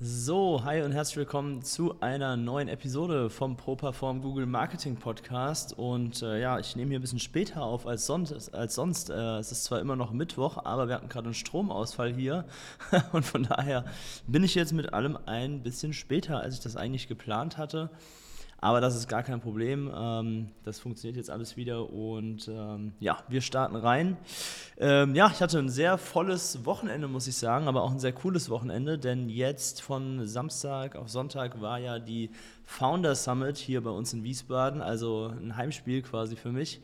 So, hi und herzlich willkommen zu einer neuen Episode vom ProPerform Google Marketing Podcast. Und äh, ja, ich nehme hier ein bisschen später auf als sonst. Als sonst. Äh, es ist zwar immer noch Mittwoch, aber wir hatten gerade einen Stromausfall hier. und von daher bin ich jetzt mit allem ein bisschen später, als ich das eigentlich geplant hatte. Aber das ist gar kein Problem. Ähm, das funktioniert jetzt alles wieder und ähm, ja, wir starten rein. Ähm, ja, ich hatte ein sehr volles Wochenende, muss ich sagen, aber auch ein sehr cooles Wochenende, denn jetzt von Samstag auf Sonntag war ja die Founder Summit hier bei uns in Wiesbaden, also ein Heimspiel quasi für mich.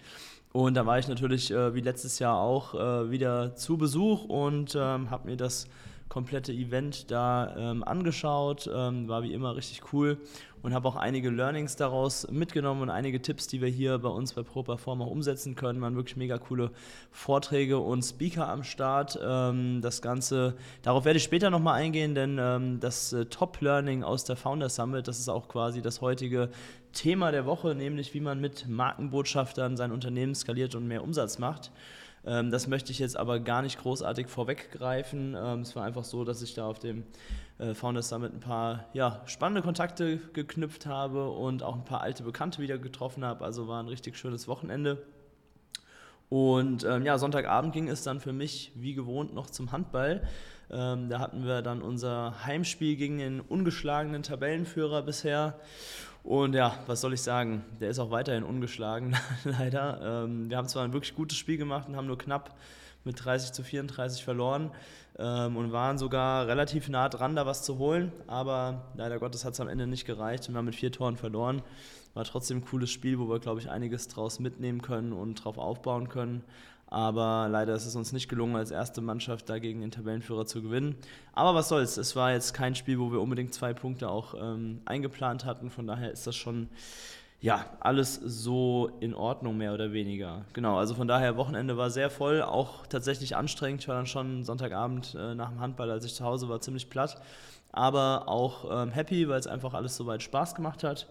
Und da war ich natürlich äh, wie letztes Jahr auch äh, wieder zu Besuch und ähm, habe mir das komplette Event da ähm, angeschaut. Ähm, war wie immer richtig cool und habe auch einige Learnings daraus mitgenommen und einige Tipps, die wir hier bei uns bei ProPerform auch umsetzen können. Waren wirklich mega coole Vorträge und Speaker am Start. Ähm, das Ganze, darauf werde ich später nochmal eingehen, denn ähm, das äh, Top-Learning aus der Founder Summit, das ist auch quasi das heutige Thema der Woche, nämlich wie man mit Markenbotschaftern sein Unternehmen skaliert und mehr Umsatz macht. Ähm, das möchte ich jetzt aber gar nicht großartig vorweggreifen. Ähm, es war einfach so, dass ich da auf dem äh, Founders Summit ein paar ja, spannende Kontakte geknüpft habe und auch ein paar alte Bekannte wieder getroffen habe. Also war ein richtig schönes Wochenende. Und ähm, ja, Sonntagabend ging es dann für mich wie gewohnt noch zum Handball. Ähm, da hatten wir dann unser Heimspiel gegen den ungeschlagenen Tabellenführer bisher. Und ja, was soll ich sagen? Der ist auch weiterhin ungeschlagen, leider. Ähm, wir haben zwar ein wirklich gutes Spiel gemacht und haben nur knapp mit 30 zu 34 verloren ähm, und waren sogar relativ nah dran, da was zu holen. Aber leider Gottes hat es am Ende nicht gereicht und wir haben mit vier Toren verloren. War trotzdem ein cooles Spiel, wo wir, glaube ich, einiges draus mitnehmen können und drauf aufbauen können. Aber leider ist es uns nicht gelungen, als erste Mannschaft dagegen den Tabellenführer zu gewinnen. Aber was soll's, es war jetzt kein Spiel, wo wir unbedingt zwei Punkte auch ähm, eingeplant hatten. Von daher ist das schon ja, alles so in Ordnung, mehr oder weniger. Genau, also von daher, Wochenende war sehr voll, auch tatsächlich anstrengend. Ich war dann schon Sonntagabend äh, nach dem Handball, als ich zu Hause war, ziemlich platt. Aber auch ähm, happy, weil es einfach alles soweit Spaß gemacht hat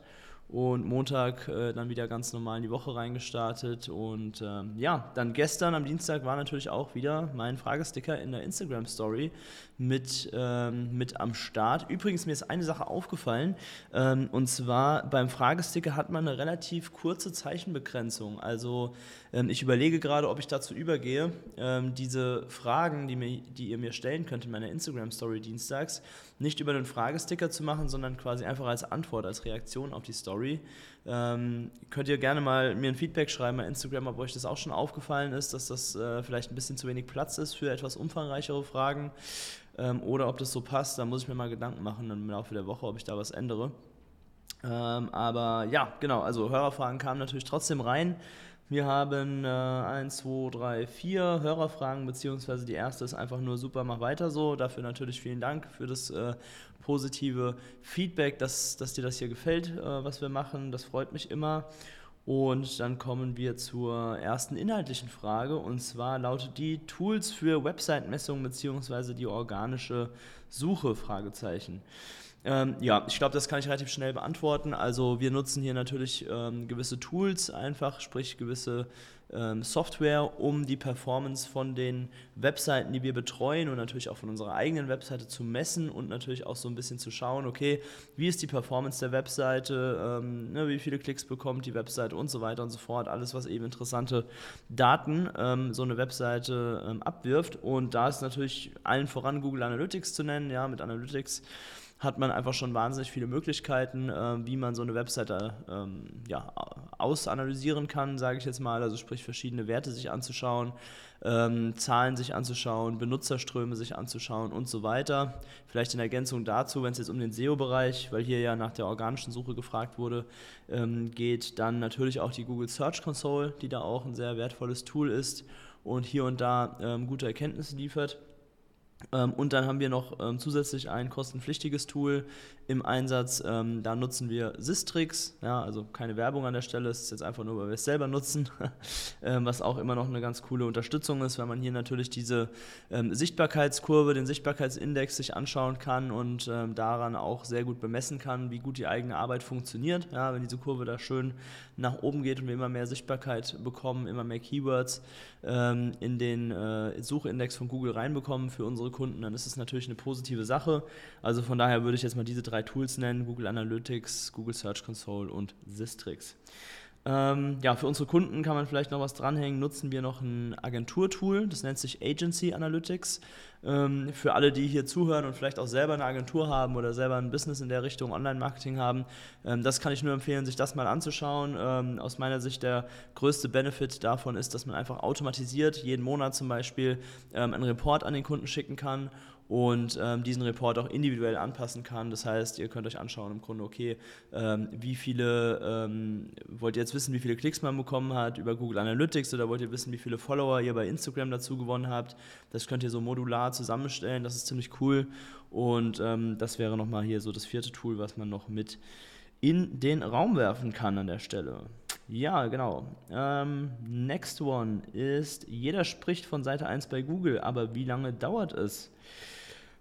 und Montag äh, dann wieder ganz normal in die Woche reingestartet. Und ähm, ja, dann gestern am Dienstag war natürlich auch wieder mein Fragesticker in der Instagram Story mit, ähm, mit am Start. Übrigens, mir ist eine Sache aufgefallen, ähm, und zwar beim Fragesticker hat man eine relativ kurze Zeichenbegrenzung. Also ähm, ich überlege gerade, ob ich dazu übergehe, ähm, diese Fragen, die, mir, die ihr mir stellen könnt in meiner Instagram Story dienstags, nicht über einen Fragesticker zu machen, sondern quasi einfach als Antwort, als Reaktion auf die Story. Ähm, könnt ihr gerne mal mir ein Feedback schreiben bei Instagram, ob euch das auch schon aufgefallen ist, dass das äh, vielleicht ein bisschen zu wenig Platz ist für etwas umfangreichere Fragen ähm, oder ob das so passt. Da muss ich mir mal Gedanken machen im Laufe der Woche, ob ich da was ändere. Ähm, aber ja, genau, also Hörerfragen kamen natürlich trotzdem rein. Wir haben äh, 1, 2, 3, 4 Hörerfragen, beziehungsweise die erste ist einfach nur super, mach weiter so. Dafür natürlich vielen Dank für das äh, positive Feedback, dass, dass dir das hier gefällt, äh, was wir machen. Das freut mich immer. Und dann kommen wir zur ersten inhaltlichen Frage und zwar lautet die Tools für Website-Messungen bzw. die organische Suche? Fragezeichen. Ähm, ja, ich glaube, das kann ich relativ schnell beantworten. Also wir nutzen hier natürlich ähm, gewisse Tools einfach, sprich gewisse ähm, Software, um die Performance von den Webseiten, die wir betreuen und natürlich auch von unserer eigenen Webseite zu messen und natürlich auch so ein bisschen zu schauen, okay, wie ist die Performance der Webseite, ähm, ne, wie viele Klicks bekommt die Webseite und so weiter und so fort. Alles, was eben interessante Daten ähm, so eine Webseite ähm, abwirft. Und da ist natürlich allen voran Google Analytics zu nennen, ja, mit Analytics hat man einfach schon wahnsinnig viele Möglichkeiten, äh, wie man so eine Webseite ähm, ja, ausanalysieren kann, sage ich jetzt mal. Also sprich verschiedene Werte sich anzuschauen, ähm, Zahlen sich anzuschauen, Benutzerströme sich anzuschauen und so weiter. Vielleicht in Ergänzung dazu, wenn es jetzt um den SEO-Bereich, weil hier ja nach der organischen Suche gefragt wurde, ähm, geht, dann natürlich auch die Google Search Console, die da auch ein sehr wertvolles Tool ist und hier und da ähm, gute Erkenntnisse liefert. Ähm, und dann haben wir noch ähm, zusätzlich ein kostenpflichtiges Tool im Einsatz. Ähm, da nutzen wir Sistrix, ja, also keine Werbung an der Stelle, es ist jetzt einfach nur, weil wir es selber nutzen, was auch immer noch eine ganz coole Unterstützung ist, weil man hier natürlich diese Sichtbarkeitskurve, den Sichtbarkeitsindex sich anschauen kann und daran auch sehr gut bemessen kann, wie gut die eigene Arbeit funktioniert. Ja, wenn diese Kurve da schön nach oben geht und wir immer mehr Sichtbarkeit bekommen, immer mehr Keywords in den äh, Suchindex von Google reinbekommen für unsere Kunden, dann ist es natürlich eine positive Sache. Also von daher würde ich jetzt mal diese drei Tools nennen, Google Analytics, Google Search Console und Sistrix. Ähm, ja, für unsere Kunden kann man vielleicht noch was dranhängen. Nutzen wir noch ein Agenturtool, das nennt sich Agency Analytics. Ähm, für alle, die hier zuhören und vielleicht auch selber eine Agentur haben oder selber ein Business in der Richtung Online-Marketing haben, ähm, das kann ich nur empfehlen, sich das mal anzuschauen. Ähm, aus meiner Sicht der größte Benefit davon ist, dass man einfach automatisiert jeden Monat zum Beispiel ähm, einen Report an den Kunden schicken kann und ähm, diesen Report auch individuell anpassen kann. Das heißt, ihr könnt euch anschauen im Grunde, okay, ähm, wie viele, ähm, wollt ihr jetzt wissen, wie viele Klicks man bekommen hat über Google Analytics oder wollt ihr wissen, wie viele Follower ihr bei Instagram dazu gewonnen habt? Das könnt ihr so modular zusammenstellen, das ist ziemlich cool und ähm, das wäre nochmal hier so das vierte Tool, was man noch mit in den Raum werfen kann an der Stelle. Ja, genau. Ähm, next one ist, jeder spricht von Seite 1 bei Google, aber wie lange dauert es?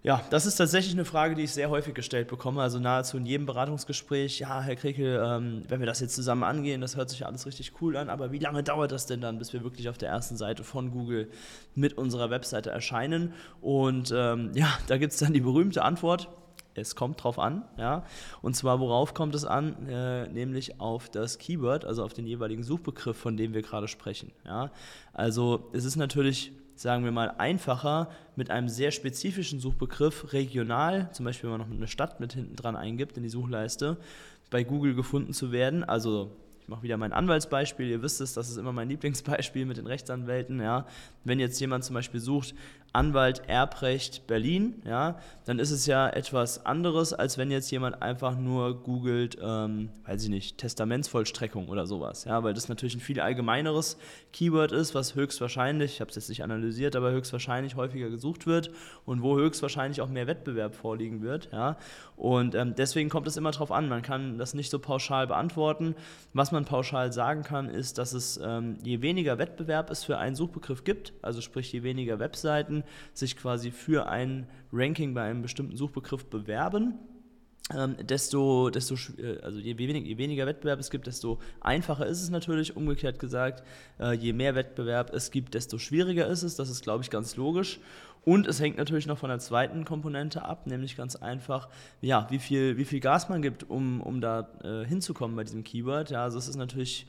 Ja, das ist tatsächlich eine Frage, die ich sehr häufig gestellt bekomme. Also nahezu in jedem Beratungsgespräch, ja, Herr Krekel, ähm, wenn wir das jetzt zusammen angehen, das hört sich alles richtig cool an, aber wie lange dauert das denn dann, bis wir wirklich auf der ersten Seite von Google mit unserer Webseite erscheinen? Und ähm, ja, da gibt es dann die berühmte Antwort, es kommt drauf an, ja. Und zwar worauf kommt es an? Äh, nämlich auf das Keyword, also auf den jeweiligen Suchbegriff, von dem wir gerade sprechen. Ja. Also es ist natürlich sagen wir mal, einfacher mit einem sehr spezifischen Suchbegriff regional, zum Beispiel wenn man noch eine Stadt mit hinten dran eingibt in die Suchleiste, bei Google gefunden zu werden. Also ich mache wieder mein Anwaltsbeispiel, ihr wisst es, das ist immer mein Lieblingsbeispiel mit den Rechtsanwälten. Ja. Wenn jetzt jemand zum Beispiel sucht, Anwalt Erbrecht Berlin, ja, dann ist es ja etwas anderes, als wenn jetzt jemand einfach nur googelt, ähm, weiß ich nicht, Testamentsvollstreckung oder sowas, ja, weil das natürlich ein viel allgemeineres Keyword ist, was höchstwahrscheinlich, ich habe es jetzt nicht analysiert, aber höchstwahrscheinlich häufiger gesucht wird und wo höchstwahrscheinlich auch mehr Wettbewerb vorliegen wird, ja, und ähm, deswegen kommt es immer darauf an, man kann das nicht so pauschal beantworten. Was man pauschal sagen kann, ist, dass es ähm, je weniger Wettbewerb es für einen Suchbegriff gibt, also sprich je weniger Webseiten, sich quasi für ein Ranking bei einem bestimmten Suchbegriff bewerben. Ähm, desto, desto äh, also je, wenig, je, weniger Wettbewerb es gibt, desto einfacher ist es natürlich. Umgekehrt gesagt, äh, je mehr Wettbewerb es gibt, desto schwieriger ist es. Das ist, glaube ich, ganz logisch. Und es hängt natürlich noch von der zweiten Komponente ab, nämlich ganz einfach, ja, wie viel, wie viel Gas man gibt, um, um da äh, hinzukommen bei diesem Keyword. Ja, also es ist natürlich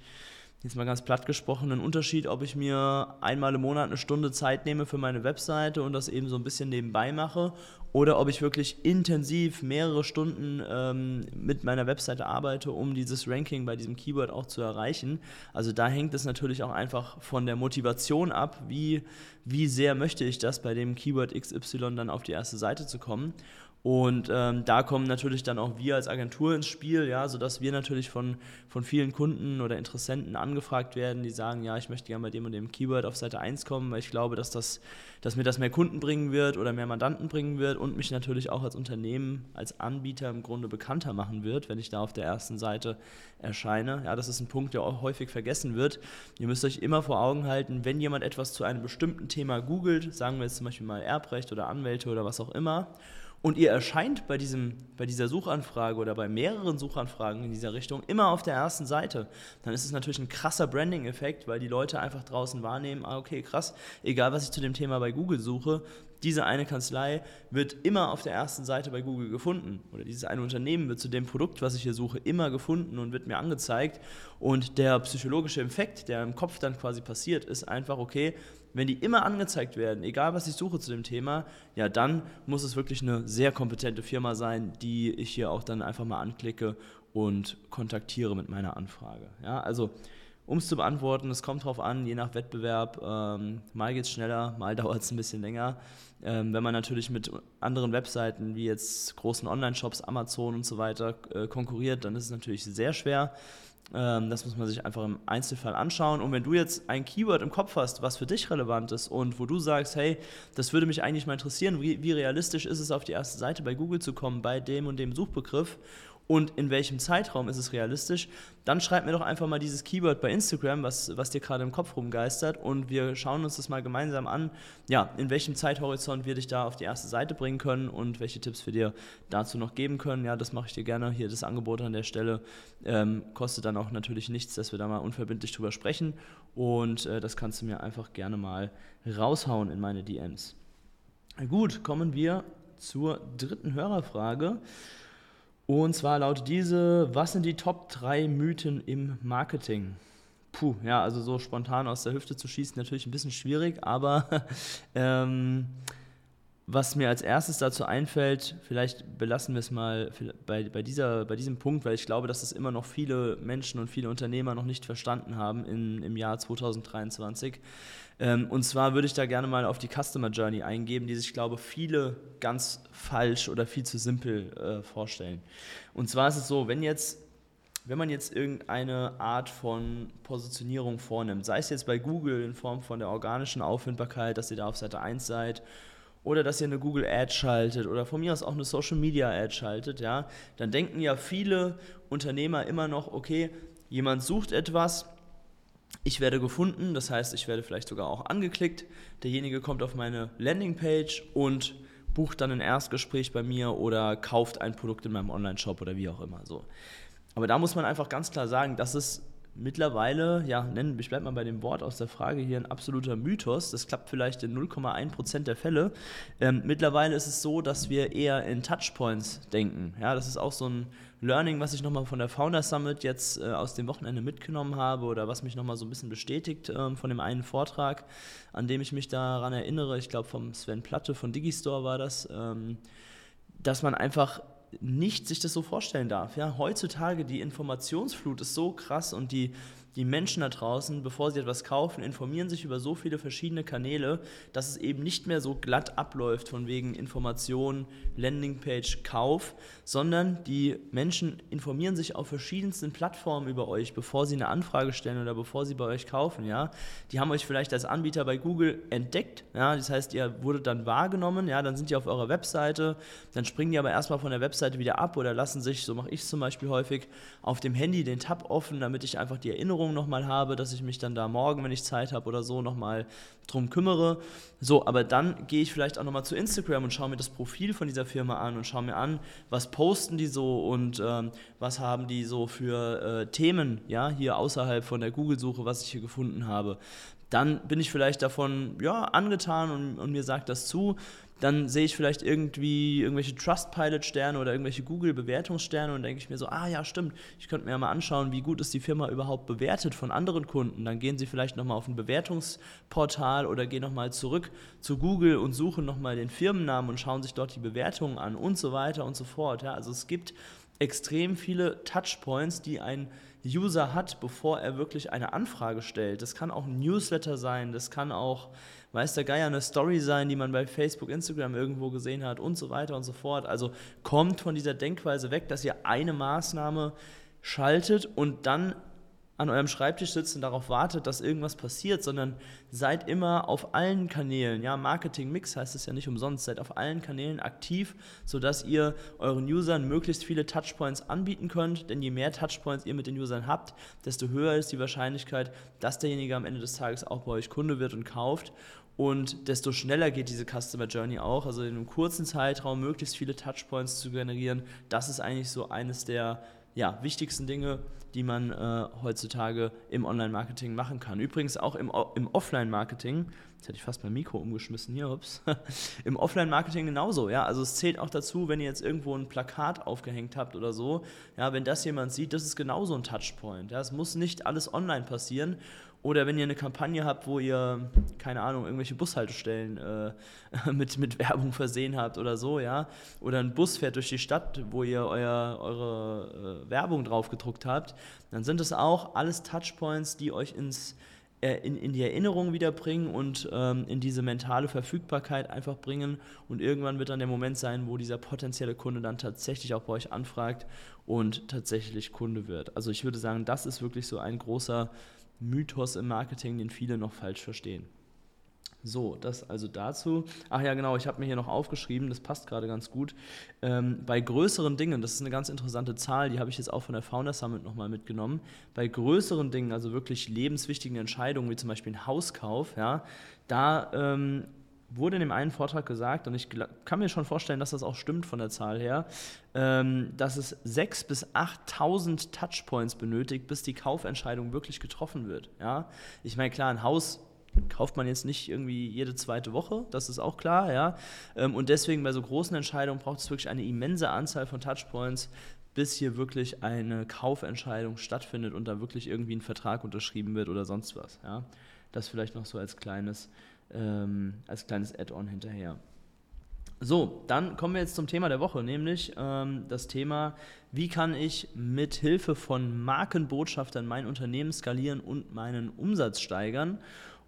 jetzt mal ganz platt gesprochen, ein Unterschied, ob ich mir einmal im Monat eine Stunde Zeit nehme für meine Webseite und das eben so ein bisschen nebenbei mache oder ob ich wirklich intensiv mehrere Stunden ähm, mit meiner Webseite arbeite, um dieses Ranking bei diesem Keyword auch zu erreichen. Also da hängt es natürlich auch einfach von der Motivation ab, wie, wie sehr möchte ich das bei dem Keyword XY dann auf die erste Seite zu kommen. Und ähm, da kommen natürlich dann auch wir als Agentur ins Spiel, ja, sodass wir natürlich von, von vielen Kunden oder Interessenten angefragt werden, die sagen, ja, ich möchte gerne bei dem und dem Keyword auf Seite 1 kommen, weil ich glaube, dass, das, dass mir das mehr Kunden bringen wird oder mehr Mandanten bringen wird und mich natürlich auch als Unternehmen, als Anbieter im Grunde bekannter machen wird, wenn ich da auf der ersten Seite erscheine. Ja, das ist ein Punkt, der auch häufig vergessen wird. Ihr müsst euch immer vor Augen halten, wenn jemand etwas zu einem bestimmten Thema googelt, sagen wir jetzt zum Beispiel mal Erbrecht oder Anwälte oder was auch immer, und ihr erscheint bei, diesem, bei dieser Suchanfrage oder bei mehreren Suchanfragen in dieser Richtung immer auf der ersten Seite, dann ist es natürlich ein krasser Branding-Effekt, weil die Leute einfach draußen wahrnehmen, ah, okay, krass, egal was ich zu dem Thema bei Google suche, diese eine Kanzlei wird immer auf der ersten Seite bei Google gefunden oder dieses eine Unternehmen wird zu dem Produkt, was ich hier suche, immer gefunden und wird mir angezeigt. Und der psychologische Effekt, der im Kopf dann quasi passiert, ist einfach, okay, wenn die immer angezeigt werden, egal was ich suche zu dem Thema, ja, dann muss es wirklich eine sehr kompetente Firma sein, die ich hier auch dann einfach mal anklicke und kontaktiere mit meiner Anfrage. Ja, also um es zu beantworten, es kommt darauf an, je nach Wettbewerb, ähm, mal geht es schneller, mal dauert es ein bisschen länger. Ähm, wenn man natürlich mit anderen Webseiten wie jetzt großen Online-Shops, Amazon und so weiter äh, konkurriert, dann ist es natürlich sehr schwer. Ähm, das muss man sich einfach im Einzelfall anschauen. Und wenn du jetzt ein Keyword im Kopf hast, was für dich relevant ist und wo du sagst, hey, das würde mich eigentlich mal interessieren, wie, wie realistisch ist es, auf die erste Seite bei Google zu kommen, bei dem und dem Suchbegriff und in welchem Zeitraum ist es realistisch, dann schreib mir doch einfach mal dieses Keyword bei Instagram, was, was dir gerade im Kopf rumgeistert und wir schauen uns das mal gemeinsam an, ja, in welchem Zeithorizont wir dich da auf die erste Seite bringen können und welche Tipps wir dir dazu noch geben können. Ja, das mache ich dir gerne. Hier das Angebot an der Stelle ähm, kostet dann auch natürlich nichts, dass wir da mal unverbindlich drüber sprechen und äh, das kannst du mir einfach gerne mal raushauen in meine DMs. Gut, kommen wir zur dritten Hörerfrage. Und zwar lautet diese, was sind die Top 3 Mythen im Marketing? Puh, ja, also so spontan aus der Hüfte zu schießen, natürlich ein bisschen schwierig, aber ähm, was mir als erstes dazu einfällt, vielleicht belassen wir es mal bei, bei, dieser, bei diesem Punkt, weil ich glaube, dass es immer noch viele Menschen und viele Unternehmer noch nicht verstanden haben in, im Jahr 2023. Ähm, und zwar würde ich da gerne mal auf die Customer Journey eingeben, die sich, glaube ich, viele ganz falsch oder viel zu simpel äh, vorstellen. Und zwar ist es so, wenn jetzt wenn man jetzt irgendeine Art von Positionierung vornimmt, sei es jetzt bei Google in Form von der organischen Auffindbarkeit, dass ihr da auf Seite 1 seid, oder dass ihr eine Google Ad schaltet oder von mir aus auch eine Social Media Ad schaltet, ja, dann denken ja viele Unternehmer immer noch, okay, jemand sucht etwas, ich werde gefunden, das heißt, ich werde vielleicht sogar auch angeklickt. Derjenige kommt auf meine Landingpage und bucht dann ein Erstgespräch bei mir oder kauft ein Produkt in meinem Online-Shop oder wie auch immer. So. Aber da muss man einfach ganz klar sagen, das ist mittlerweile, ja, nennen, ich bleibe mal bei dem Wort aus der Frage hier, ein absoluter Mythos. Das klappt vielleicht in 0,1% der Fälle. Ähm, mittlerweile ist es so, dass wir eher in Touchpoints denken. Ja, das ist auch so ein Learning, was ich nochmal von der Founder Summit jetzt äh, aus dem Wochenende mitgenommen habe oder was mich nochmal so ein bisschen bestätigt ähm, von dem einen Vortrag, an dem ich mich daran erinnere. Ich glaube, vom Sven Platte von Digistore war das, ähm, dass man einfach nicht sich das so vorstellen darf. Ja? Heutzutage die Informationsflut ist so krass und die die Menschen da draußen, bevor sie etwas kaufen, informieren sich über so viele verschiedene Kanäle, dass es eben nicht mehr so glatt abläuft von wegen Information, Landingpage, Kauf, sondern die Menschen informieren sich auf verschiedensten Plattformen über euch, bevor sie eine Anfrage stellen oder bevor sie bei euch kaufen. Ja? Die haben euch vielleicht als Anbieter bei Google entdeckt, ja? das heißt, ihr wurdet dann wahrgenommen, ja? dann sind die auf eurer Webseite, dann springen die aber erstmal von der Webseite wieder ab oder lassen sich, so mache ich es zum Beispiel häufig, auf dem Handy den Tab offen, damit ich einfach die Erinnerung Erinnerung nochmal habe, dass ich mich dann da morgen, wenn ich Zeit habe oder so, nochmal drum kümmere. So, aber dann gehe ich vielleicht auch nochmal zu Instagram und schaue mir das Profil von dieser Firma an und schaue mir an, was posten die so und ähm, was haben die so für äh, Themen, ja, hier außerhalb von der Google-Suche, was ich hier gefunden habe. Dann bin ich vielleicht davon, ja, angetan und, und mir sagt das zu dann sehe ich vielleicht irgendwie irgendwelche Trustpilot-Sterne oder irgendwelche Google-Bewertungssterne und denke ich mir so, ah ja, stimmt, ich könnte mir ja mal anschauen, wie gut ist die Firma überhaupt bewertet von anderen Kunden. Dann gehen sie vielleicht nochmal auf ein Bewertungsportal oder gehen nochmal zurück zu Google und suchen nochmal den Firmennamen und schauen sich dort die Bewertungen an und so weiter und so fort. Ja, also es gibt extrem viele Touchpoints, die ein User hat, bevor er wirklich eine Anfrage stellt. Das kann auch ein Newsletter sein, das kann auch weiß der Geier eine Story sein, die man bei Facebook, Instagram irgendwo gesehen hat und so weiter und so fort. Also kommt von dieser Denkweise weg, dass ihr eine Maßnahme schaltet und dann an eurem Schreibtisch sitzt und darauf wartet, dass irgendwas passiert, sondern seid immer auf allen Kanälen, ja, Marketing Mix heißt es ja nicht umsonst, seid auf allen Kanälen aktiv, sodass ihr euren Usern möglichst viele Touchpoints anbieten könnt, denn je mehr Touchpoints ihr mit den Usern habt, desto höher ist die Wahrscheinlichkeit, dass derjenige am Ende des Tages auch bei euch Kunde wird und kauft und desto schneller geht diese Customer Journey auch. Also in einem kurzen Zeitraum möglichst viele Touchpoints zu generieren, das ist eigentlich so eines der ja, wichtigsten Dinge, die man äh, heutzutage im Online-Marketing machen kann. Übrigens auch im, im Offline-Marketing, jetzt hätte ich fast mein Mikro umgeschmissen hier, ups, im Offline-Marketing genauso, ja, also es zählt auch dazu, wenn ihr jetzt irgendwo ein Plakat aufgehängt habt oder so, ja, wenn das jemand sieht, das ist genauso ein Touchpoint, ja, es muss nicht alles online passieren Oder wenn ihr eine Kampagne habt, wo ihr, keine Ahnung, irgendwelche Bushaltestellen äh, mit, mit Werbung versehen habt oder so, ja. Oder ein Bus fährt durch die Stadt, wo ihr euer, eure äh, Werbung drauf gedruckt habt, dann sind es auch alles Touchpoints, die euch ins äh, in, in die Erinnerung wiederbringen und ähm, in diese mentale Verfügbarkeit einfach bringen. Und irgendwann wird dann der Moment sein, wo dieser potenzielle Kunde dann tatsächlich auch bei euch anfragt und tatsächlich Kunde wird. Also ich würde sagen, das ist wirklich so ein großer Mythos im Marketing, den viele noch falsch verstehen. So, das also dazu. Ach ja, genau, ich habe mir hier noch aufgeschrieben, das passt gerade ganz gut. Ähm, bei größeren Dingen, das ist eine ganz interessante Zahl, die habe ich jetzt auch von der Founder Summit nochmal mitgenommen. Bei größeren Dingen, also wirklich lebenswichtigen Entscheidungen, wie zum Beispiel ein Hauskauf, ja, da ähm, wurde in dem einen Vortrag gesagt, und ich kann mir schon vorstellen, dass das auch stimmt von der Zahl her, ähm, dass es 6.000 bis 8.000 Touchpoints benötigt, bis die Kaufentscheidung wirklich getroffen wird. Ja? Ich meine, klar, ein Haus kauft man jetzt nicht irgendwie jede zweite Woche, das ist auch klar, ja. Ähm, und deswegen bei so großen Entscheidungen braucht es wirklich eine immense Anzahl von Touchpoints, bis hier wirklich eine Kaufentscheidung stattfindet und da wirklich irgendwie ein Vertrag unterschrieben wird oder sonst was, ja. Das vielleicht noch so als kleines ähm, als kleines Add-on hinterher. So, dann kommen wir jetzt zum Thema der Woche, nämlich ähm, das Thema, wie kann ich mit Hilfe von Markenbotschaftern mein Unternehmen skalieren und meinen Umsatz steigern.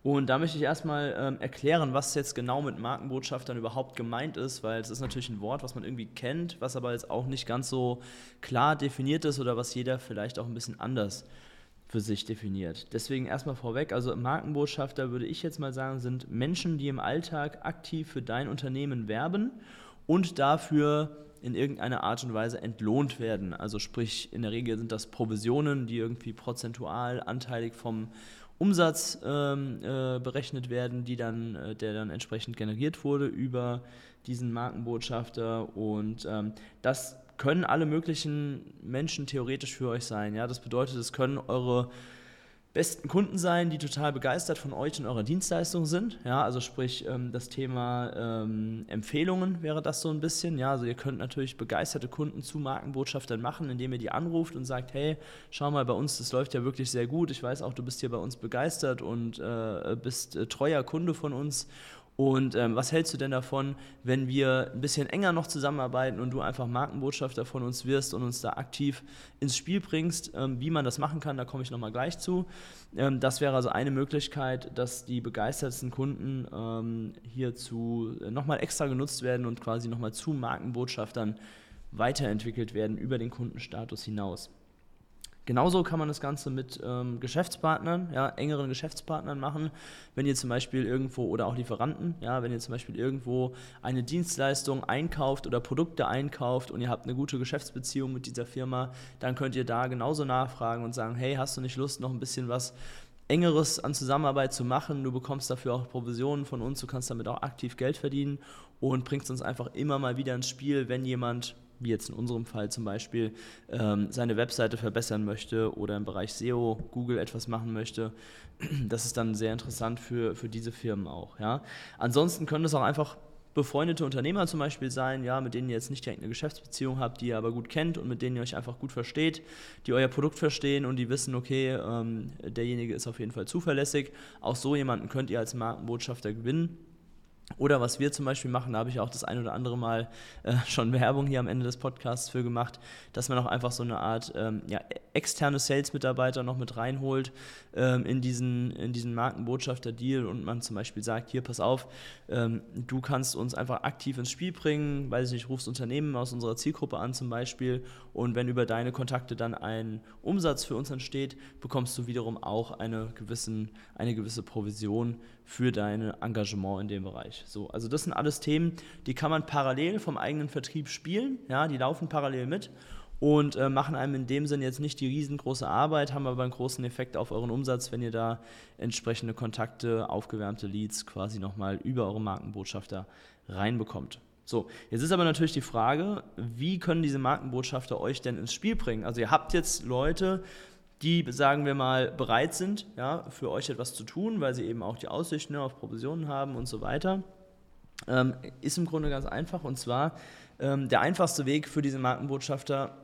Und da möchte ich erstmal ähm, erklären, was jetzt genau mit Markenbotschaftern überhaupt gemeint ist, weil es ist natürlich ein Wort, was man irgendwie kennt, was aber jetzt auch nicht ganz so klar definiert ist oder was jeder vielleicht auch ein bisschen anders für sich definiert. Deswegen erstmal vorweg, also Markenbotschafter würde ich jetzt mal sagen, sind Menschen, die im Alltag aktiv für dein Unternehmen werben und dafür in irgendeiner Art und Weise entlohnt werden. Also sprich, in der Regel sind das Provisionen, die irgendwie prozentual anteilig vom Umsatz ähm, äh, berechnet werden, die dann, äh, der dann entsprechend generiert wurde über diesen Markenbotschafter. Und ähm, das können alle möglichen Menschen theoretisch für euch sein. Ja? Das bedeutet, es können eure besten Kunden sein, die total begeistert von euch und eurer Dienstleistung sind. Ja, also sprich ähm, das Thema ähm, Empfehlungen wäre das so ein bisschen. Ja, also ihr könnt natürlich begeisterte Kunden zu Markenbotschaftern machen, indem ihr die anruft und sagt, hey, schau mal bei uns, das läuft ja wirklich sehr gut. Ich weiß auch, du bist hier bei uns begeistert und äh, bist äh, treuer Kunde von uns und ähm, was hältst du denn davon, wenn wir ein bisschen enger noch zusammenarbeiten und du einfach Markenbotschafter von uns wirst und uns da aktiv ins Spiel bringst? Ähm, wie man das machen kann, da komme ich nochmal gleich zu. Ähm, das wäre also eine Möglichkeit, dass die begeistertsten Kunden ähm, hierzu nochmal extra genutzt werden und quasi nochmal zu Markenbotschaftern weiterentwickelt werden über den Kundenstatus hinaus. Genauso kann man das Ganze mit ähm, Geschäftspartnern, ja, engeren Geschäftspartnern machen. Wenn ihr zum Beispiel irgendwo oder auch Lieferanten, ja, wenn ihr zum Beispiel irgendwo eine Dienstleistung einkauft oder Produkte einkauft und ihr habt eine gute Geschäftsbeziehung mit dieser Firma, dann könnt ihr da genauso nachfragen und sagen, hey, hast du nicht Lust, noch ein bisschen was engeres an Zusammenarbeit zu machen. Du bekommst dafür auch Provisionen von uns, du kannst damit auch aktiv Geld verdienen und bringst uns einfach immer mal wieder ins Spiel, wenn jemand wie jetzt in unserem Fall zum Beispiel, ähm, seine Webseite verbessern möchte oder im Bereich SEO, Google etwas machen möchte. Das ist dann sehr interessant für, für diese Firmen auch. Ja. Ansonsten können es auch einfach befreundete Unternehmer zum Beispiel sein, ja, mit denen ihr jetzt nicht direkt eine Geschäftsbeziehung habt, die ihr aber gut kennt und mit denen ihr euch einfach gut versteht, die euer Produkt verstehen und die wissen, okay, ähm, derjenige ist auf jeden Fall zuverlässig. Auch so jemanden könnt ihr als Markenbotschafter gewinnen oder was wir zum Beispiel machen, da habe ich auch das ein oder andere Mal äh, schon Werbung hier am Ende des Podcasts für gemacht, dass man auch einfach so eine Art ähm, ja, externe Sales-Mitarbeiter noch mit reinholt ähm, in diesen, in diesen Markenbotschafter-Deal und man zum Beispiel sagt, hier, pass auf, ähm, du kannst uns einfach aktiv ins Spiel bringen, weiß ich nicht, rufst Unternehmen aus unserer Zielgruppe an zum Beispiel und wenn über deine Kontakte dann ein Umsatz für uns entsteht, bekommst du wiederum auch eine, gewissen, eine gewisse Provision für dein Engagement in dem Bereich. So, also das sind alles Themen, die kann man parallel vom eigenen Vertrieb spielen, ja, die laufen parallel mit und äh, machen einem in dem Sinn jetzt nicht die riesengroße Arbeit, haben aber einen großen Effekt auf euren Umsatz, wenn ihr da entsprechende Kontakte, aufgewärmte Leads quasi nochmal über eure Markenbotschafter reinbekommt. So, jetzt ist aber natürlich die Frage, wie können diese Markenbotschafter euch denn ins Spiel bringen? Also ihr habt jetzt Leute, die, sagen wir mal, bereit sind, ja, für euch etwas zu tun, weil sie eben auch die Aussichten auf Provisionen haben und so weiter, ähm, ist im Grunde ganz einfach. Und zwar ähm, der einfachste Weg für diese Markenbotschafter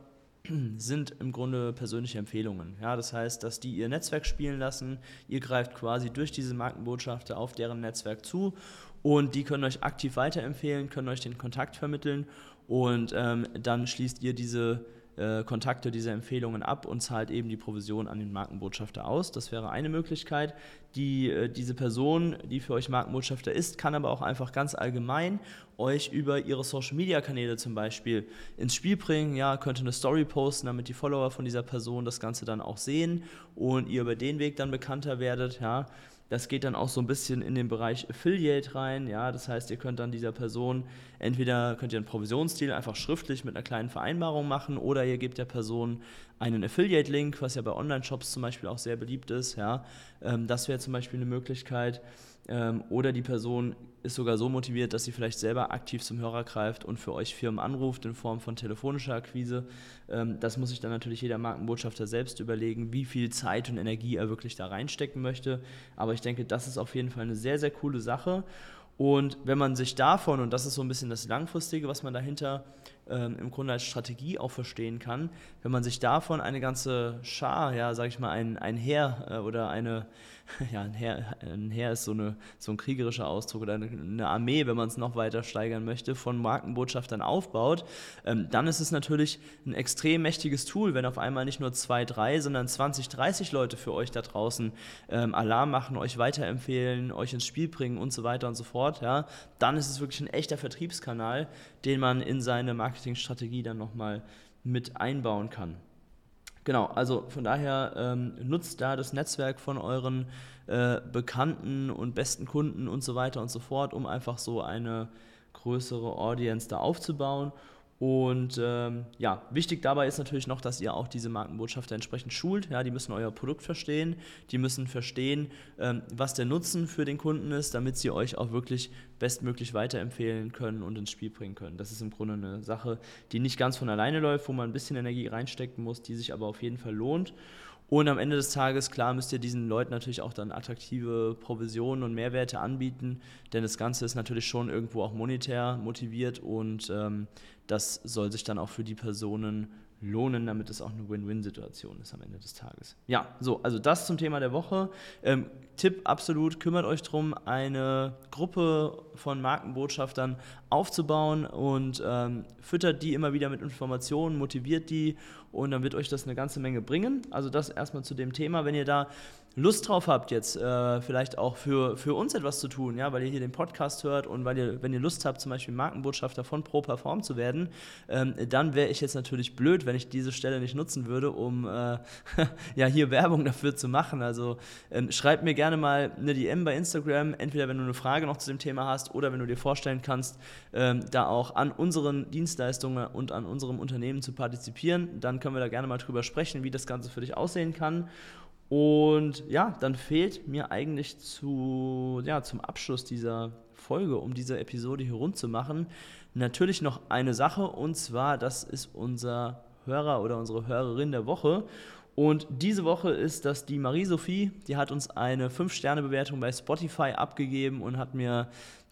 sind im Grunde persönliche Empfehlungen. Ja, das heißt, dass die ihr Netzwerk spielen lassen. Ihr greift quasi durch diese Markenbotschafter auf deren Netzwerk zu und die können euch aktiv weiterempfehlen, können euch den Kontakt vermitteln und ähm, dann schließt ihr diese äh, Kontakte, diese Empfehlungen ab und zahlt eben die Provision an den Markenbotschafter aus. Das wäre eine Möglichkeit. Die, äh, diese Person, die für euch Markenbotschafter ist, kann aber auch einfach ganz allgemein euch über ihre Social-Media-Kanäle zum Beispiel ins Spiel bringen. Ja, könnte eine Story posten, damit die Follower von dieser Person das Ganze dann auch sehen und ihr über den Weg dann bekannter werdet. Ja, das geht dann auch so ein bisschen in den Bereich Affiliate rein. Ja, das heißt, ihr könnt dann dieser Person entweder könnt ihr einen Provisionsstil einfach schriftlich mit einer kleinen Vereinbarung machen oder ihr gebt der Person einen Affiliate-Link, was ja bei Online-Shops zum Beispiel auch sehr beliebt ist. Ja, ähm, das wäre zum Beispiel eine Möglichkeit. Ähm, oder die Person ist sogar so motiviert, dass sie vielleicht selber aktiv zum Hörer greift und für euch Firmen anruft in Form von telefonischer Akquise. Ähm, das muss sich dann natürlich jeder Markenbotschafter selbst überlegen, wie viel Zeit und Energie er wirklich da reinstecken möchte. Aber ich denke, das ist auf jeden Fall eine sehr, sehr coole Sache. Und wenn man sich davon, und das ist so ein bisschen das Langfristige, was man dahinter ähm, im Grunde als Strategie auch verstehen kann, wenn man sich davon eine ganze Schar, ja, sag ich mal, ein, ein Heer äh, oder eine, ja, ein Heer, ein Heer ist so, eine, so ein kriegerischer Ausdruck oder eine, Armee, wenn man es noch weiter steigern möchte, von Markenbotschaftern aufbaut, ähm, dann ist es natürlich ein extrem mächtiges Tool, wenn auf einmal nicht nur zwei, drei, sondern 20, 30 Leute für euch da draußen ähm, Alarm machen, euch weiterempfehlen, euch ins Spiel bringen und so weiter und so fort, ja, dann ist es wirklich ein echter Vertriebskanal, den man in seine Marketingstrategie dann nochmal mit einbauen kann. Genau, also von daher ähm, nutzt da das Netzwerk von euren äh, Bekannten und besten Kunden und so weiter und so fort, um einfach so eine größere Audience da aufzubauen und ähm, ja, wichtig dabei ist natürlich noch, dass ihr auch diese Markenbotschafter entsprechend schult. Ja, die müssen euer Produkt verstehen, die müssen verstehen, ähm, was der Nutzen für den Kunden ist, damit sie euch auch wirklich bestmöglich weiterempfehlen können und ins Spiel bringen können. Das ist im Grunde eine Sache, die nicht ganz von alleine läuft, wo man ein bisschen Energie reinstecken muss, die sich aber auf jeden Fall lohnt. Und am Ende des Tages, klar, müsst ihr diesen Leuten natürlich auch dann attraktive Provisionen und Mehrwerte anbieten, denn das Ganze ist natürlich schon irgendwo auch monetär motiviert und ähm, das soll sich dann auch für die Personen lohnen, damit es auch eine Win-Win-Situation ist am Ende des Tages. Ja, so, also das zum Thema der Woche. Ähm, Tipp absolut, kümmert euch darum, eine Gruppe von Markenbotschaftern aufzubauen und ähm, füttert die immer wieder mit Informationen, motiviert die und dann wird euch das eine ganze Menge bringen. Also das erstmal zu dem Thema. Wenn ihr da Lust drauf habt, jetzt äh, vielleicht auch für, für uns etwas zu tun, ja, weil ihr hier den Podcast hört und weil ihr, wenn ihr Lust habt, zum Beispiel Markenbotschafter von Pro Perform zu werden, ähm, dann wäre ich jetzt natürlich blöd, wenn ich diese Stelle nicht nutzen würde, um äh, ja hier Werbung dafür zu machen. Also ähm, schreibt mir gerne mal eine DM bei Instagram, entweder wenn du eine Frage noch zu dem Thema hast oder wenn du dir vorstellen kannst, ähm, da auch an unseren Dienstleistungen und an unserem Unternehmen zu partizipieren. Dann können wir da gerne mal drüber sprechen, wie das Ganze für dich aussehen kann. Und ja, dann fehlt mir eigentlich zu, ja, zum Abschluss dieser Folge, um diese Episode hier rund zu machen, natürlich noch eine Sache und zwar, das ist unser Hörer oder unsere Hörerin der Woche. Und diese Woche ist das die Marie-Sophie, die hat uns eine 5-Sterne-Bewertung bei Spotify abgegeben und hat mir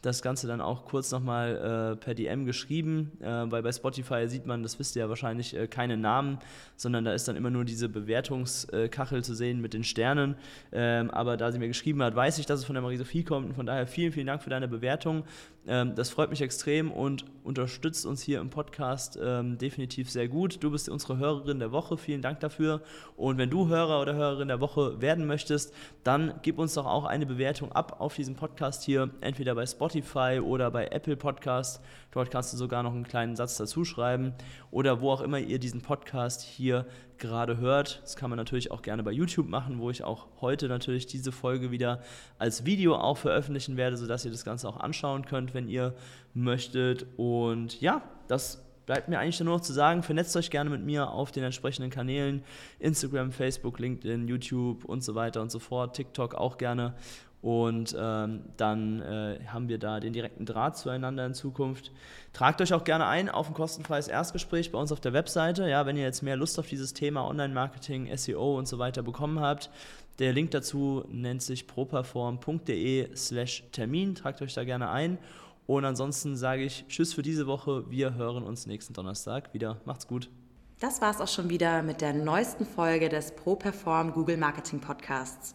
das Ganze dann auch kurz nochmal äh, per DM geschrieben, äh, weil bei Spotify sieht man, das wisst ihr ja wahrscheinlich, äh, keine Namen, sondern da ist dann immer nur diese Bewertungskachel zu sehen mit den Sternen. Ähm, aber da sie mir geschrieben hat, weiß ich, dass es von der Marie-Sophie kommt und von daher vielen, vielen Dank für deine Bewertung. Ähm, das freut mich extrem und unterstützt uns hier im Podcast ähm, definitiv sehr gut. Du bist unsere Hörerin der Woche, vielen Dank dafür. Und wenn du Hörer oder Hörerin der Woche werden möchtest, dann gib uns doch auch eine Bewertung ab auf diesem Podcast hier, entweder bei Spotify oder bei Apple Podcast. Dort kannst du sogar noch einen kleinen Satz dazu schreiben oder wo auch immer ihr diesen Podcast hier gerade hört. Das kann man natürlich auch gerne bei YouTube machen, wo ich auch heute natürlich diese Folge wieder als Video auch veröffentlichen werde, sodass ihr das Ganze auch anschauen könnt, wenn ihr möchtet. Und ja, das bleibt mir eigentlich nur noch zu sagen, vernetzt euch gerne mit mir auf den entsprechenden Kanälen, Instagram, Facebook, LinkedIn, YouTube und so weiter und so fort, TikTok auch gerne. Und ähm, dann äh, haben wir da den direkten Draht zueinander in Zukunft. Tragt euch auch gerne ein auf ein kostenfreies Erstgespräch bei uns auf der Webseite. Ja, wenn ihr jetzt mehr Lust auf dieses Thema Online-Marketing, SEO und so weiter bekommen habt. Der Link dazu nennt sich properform.de slash Termin. Tragt euch da gerne ein. Und ansonsten sage ich Tschüss für diese Woche. Wir hören uns nächsten Donnerstag wieder. Macht's gut. Das war's auch schon wieder mit der neuesten Folge des ProPerform Google Marketing Podcasts.